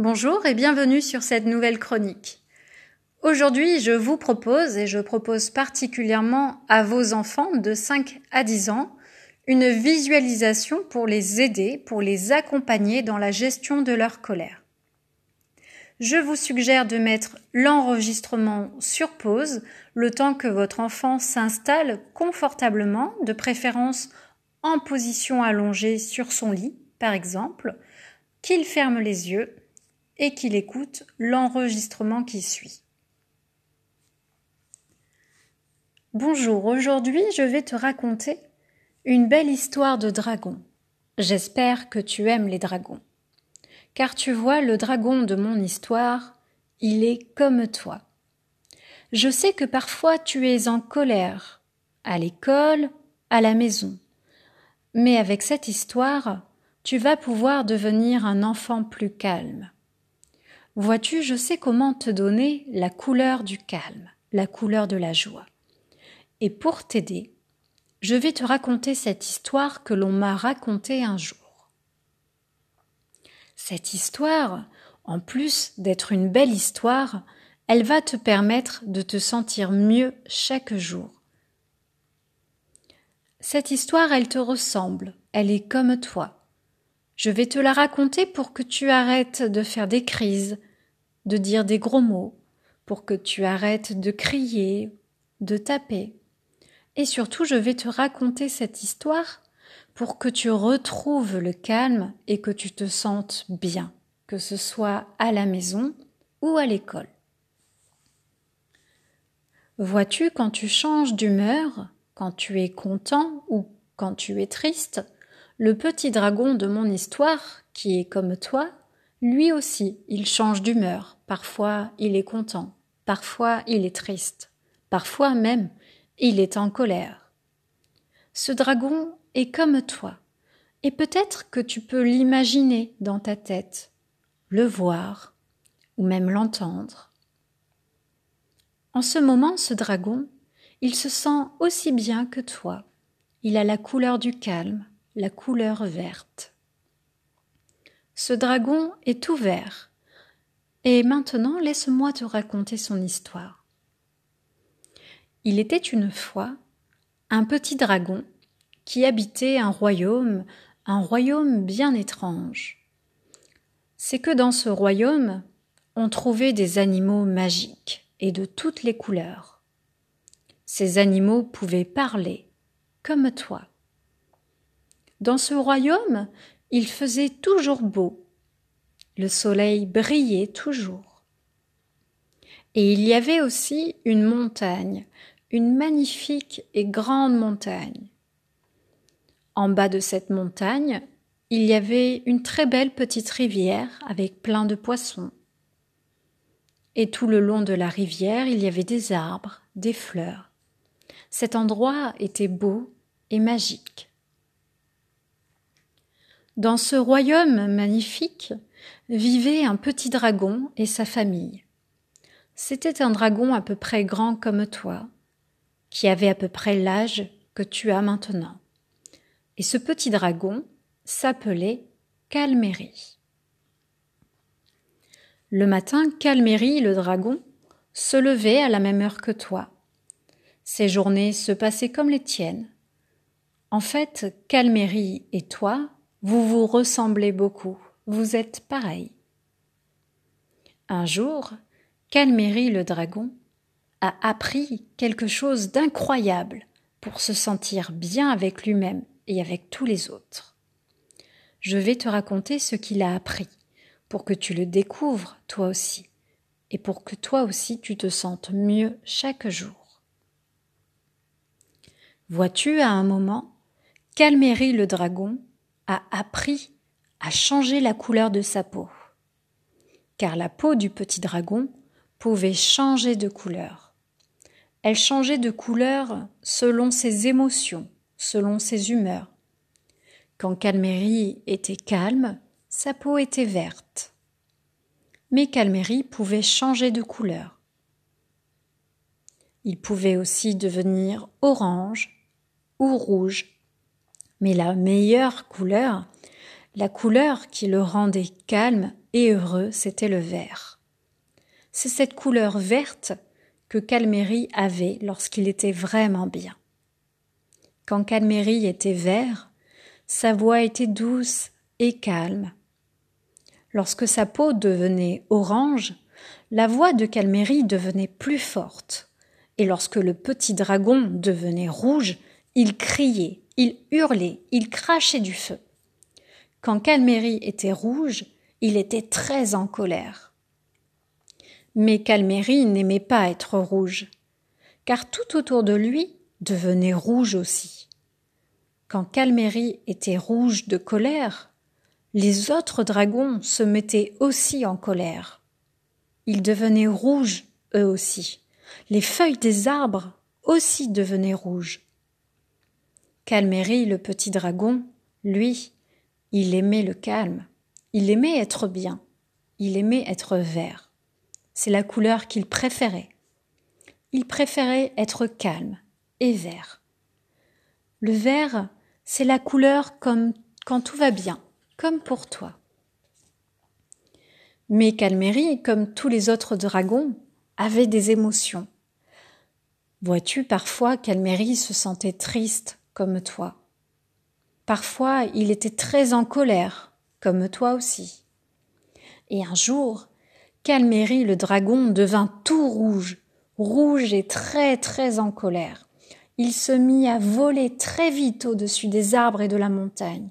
Bonjour et bienvenue sur cette nouvelle chronique. Aujourd'hui, je vous propose, et je propose particulièrement à vos enfants de 5 à 10 ans, une visualisation pour les aider, pour les accompagner dans la gestion de leur colère. Je vous suggère de mettre l'enregistrement sur pause le temps que votre enfant s'installe confortablement, de préférence en position allongée sur son lit, par exemple, qu'il ferme les yeux et qu'il écoute l'enregistrement qui suit. Bonjour, aujourd'hui je vais te raconter une belle histoire de dragon. J'espère que tu aimes les dragons. Car tu vois, le dragon de mon histoire, il est comme toi. Je sais que parfois tu es en colère, à l'école, à la maison. Mais avec cette histoire, tu vas pouvoir devenir un enfant plus calme. Vois-tu, je sais comment te donner la couleur du calme, la couleur de la joie. Et pour t'aider, je vais te raconter cette histoire que l'on m'a racontée un jour. Cette histoire, en plus d'être une belle histoire, elle va te permettre de te sentir mieux chaque jour. Cette histoire, elle te ressemble, elle est comme toi. Je vais te la raconter pour que tu arrêtes de faire des crises, de dire des gros mots, pour que tu arrêtes de crier, de taper. Et surtout, je vais te raconter cette histoire pour que tu retrouves le calme et que tu te sentes bien, que ce soit à la maison ou à l'école. Vois-tu, quand tu changes d'humeur, quand tu es content ou quand tu es triste, le petit dragon de mon histoire, qui est comme toi, lui aussi, il change d'humeur. Parfois, il est content. Parfois, il est triste. Parfois même, il est en colère. Ce dragon est comme toi. Et peut-être que tu peux l'imaginer dans ta tête, le voir, ou même l'entendre. En ce moment, ce dragon, il se sent aussi bien que toi. Il a la couleur du calme, la couleur verte. Ce dragon est tout vert. Et maintenant, laisse-moi te raconter son histoire. Il était une fois un petit dragon qui habitait un royaume, un royaume bien étrange. C'est que dans ce royaume, on trouvait des animaux magiques et de toutes les couleurs. Ces animaux pouvaient parler, comme toi. Dans ce royaume, il faisait toujours beau. Le soleil brillait toujours. Et il y avait aussi une montagne, une magnifique et grande montagne. En bas de cette montagne, il y avait une très belle petite rivière avec plein de poissons. Et tout le long de la rivière, il y avait des arbres, des fleurs. Cet endroit était beau et magique. Dans ce royaume magnifique vivait un petit dragon et sa famille. C'était un dragon à peu près grand comme toi, qui avait à peu près l'âge que tu as maintenant. Et ce petit dragon s'appelait Calméry. Le matin, Calméry, le dragon, se levait à la même heure que toi. Ses journées se passaient comme les tiennes. En fait, Calméry et toi vous vous ressemblez beaucoup, vous êtes pareil. Un jour, Calméry le dragon a appris quelque chose d'incroyable pour se sentir bien avec lui-même et avec tous les autres. Je vais te raconter ce qu'il a appris pour que tu le découvres toi aussi et pour que toi aussi tu te sentes mieux chaque jour. Vois-tu à un moment, Calméry le dragon a appris à changer la couleur de sa peau. Car la peau du petit dragon pouvait changer de couleur. Elle changeait de couleur selon ses émotions, selon ses humeurs. Quand Calméry était calme, sa peau était verte. Mais Calméry pouvait changer de couleur. Il pouvait aussi devenir orange ou rouge mais la meilleure couleur, la couleur qui le rendait calme et heureux, c'était le vert. C'est cette couleur verte que Calméry avait lorsqu'il était vraiment bien. Quand Calméry était vert, sa voix était douce et calme. Lorsque sa peau devenait orange, la voix de Calméry devenait plus forte. Et lorsque le petit dragon devenait rouge, il criait, il hurlait, il crachait du feu. Quand Calméry était rouge, il était très en colère. Mais Calméry n'aimait pas être rouge, car tout autour de lui devenait rouge aussi. Quand Calméry était rouge de colère, les autres dragons se mettaient aussi en colère. Ils devenaient rouges, eux aussi. Les feuilles des arbres aussi devenaient rouges. Calméry, le petit dragon, lui, il aimait le calme. Il aimait être bien. Il aimait être vert. C'est la couleur qu'il préférait. Il préférait être calme et vert. Le vert, c'est la couleur comme quand tout va bien, comme pour toi. Mais Calméry, comme tous les autres dragons, avait des émotions. Vois-tu, parfois Calméry se sentait triste, comme toi. Parfois il était très en colère, comme toi aussi. Et un jour, Calméry le dragon devint tout rouge, rouge et très très en colère. Il se mit à voler très vite au-dessus des arbres et de la montagne,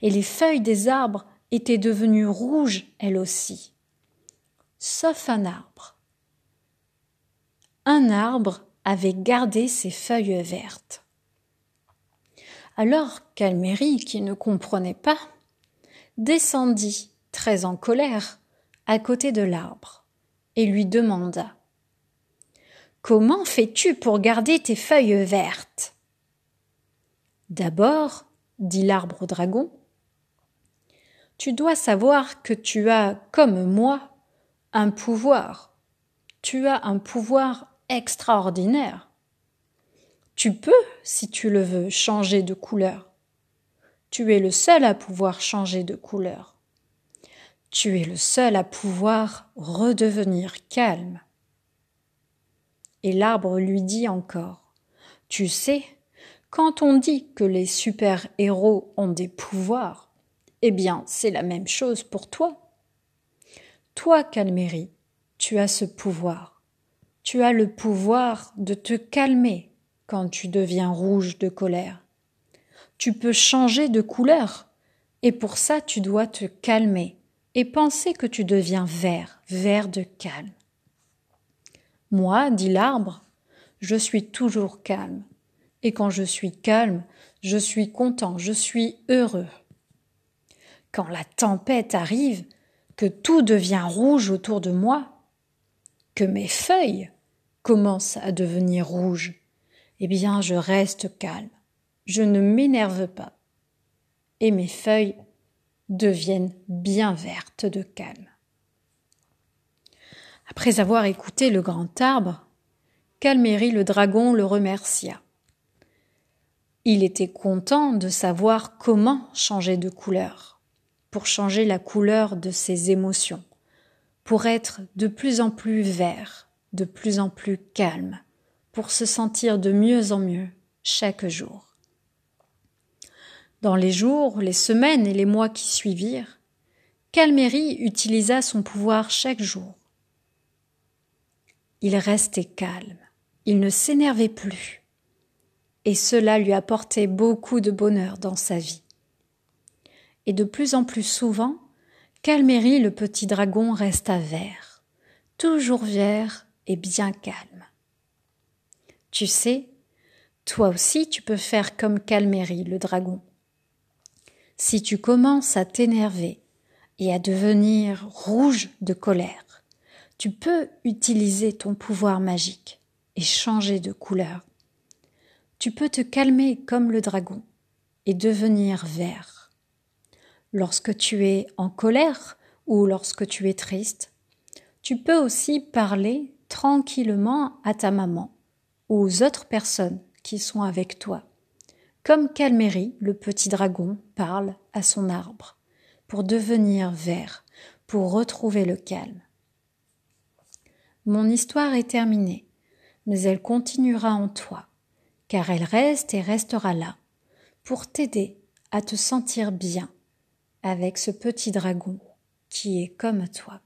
et les feuilles des arbres étaient devenues rouges elles aussi. Sauf un arbre. Un arbre avait gardé ses feuilles vertes. Alors Calméry, qui ne comprenait pas, descendit, très en colère, à côté de l'arbre, et lui demanda. Comment fais-tu pour garder tes feuilles vertes? D'abord, dit l'arbre au dragon, tu dois savoir que tu as, comme moi, un pouvoir. Tu as un pouvoir extraordinaire. Tu peux, si tu le veux, changer de couleur. Tu es le seul à pouvoir changer de couleur. Tu es le seul à pouvoir redevenir calme. Et l'arbre lui dit encore Tu sais, quand on dit que les super-héros ont des pouvoirs, eh bien, c'est la même chose pour toi. Toi, Calméry, tu as ce pouvoir. Tu as le pouvoir de te calmer quand tu deviens rouge de colère. Tu peux changer de couleur, et pour ça tu dois te calmer et penser que tu deviens vert, vert de calme. Moi, dit l'arbre, je suis toujours calme, et quand je suis calme, je suis content, je suis heureux. Quand la tempête arrive, que tout devient rouge autour de moi, que mes feuilles commencent à devenir rouges, eh bien je reste calme, je ne m'énerve pas, et mes feuilles deviennent bien vertes de calme. Après avoir écouté le grand arbre, Calméry le dragon le remercia. Il était content de savoir comment changer de couleur, pour changer la couleur de ses émotions, pour être de plus en plus vert, de plus en plus calme, pour se sentir de mieux en mieux chaque jour. Dans les jours, les semaines et les mois qui suivirent, Calméry utilisa son pouvoir chaque jour. Il restait calme, il ne s'énervait plus, et cela lui apportait beaucoup de bonheur dans sa vie. Et de plus en plus souvent, Calméry le petit dragon resta vert, toujours vert et bien calme. Tu sais, toi aussi tu peux faire comme Calméry le dragon. Si tu commences à t'énerver et à devenir rouge de colère, tu peux utiliser ton pouvoir magique et changer de couleur. Tu peux te calmer comme le dragon et devenir vert. Lorsque tu es en colère ou lorsque tu es triste, tu peux aussi parler tranquillement à ta maman aux autres personnes qui sont avec toi. Comme Calméry, le petit dragon, parle à son arbre, pour devenir vert, pour retrouver le calme. Mon histoire est terminée, mais elle continuera en toi, car elle reste et restera là, pour t'aider à te sentir bien avec ce petit dragon qui est comme toi.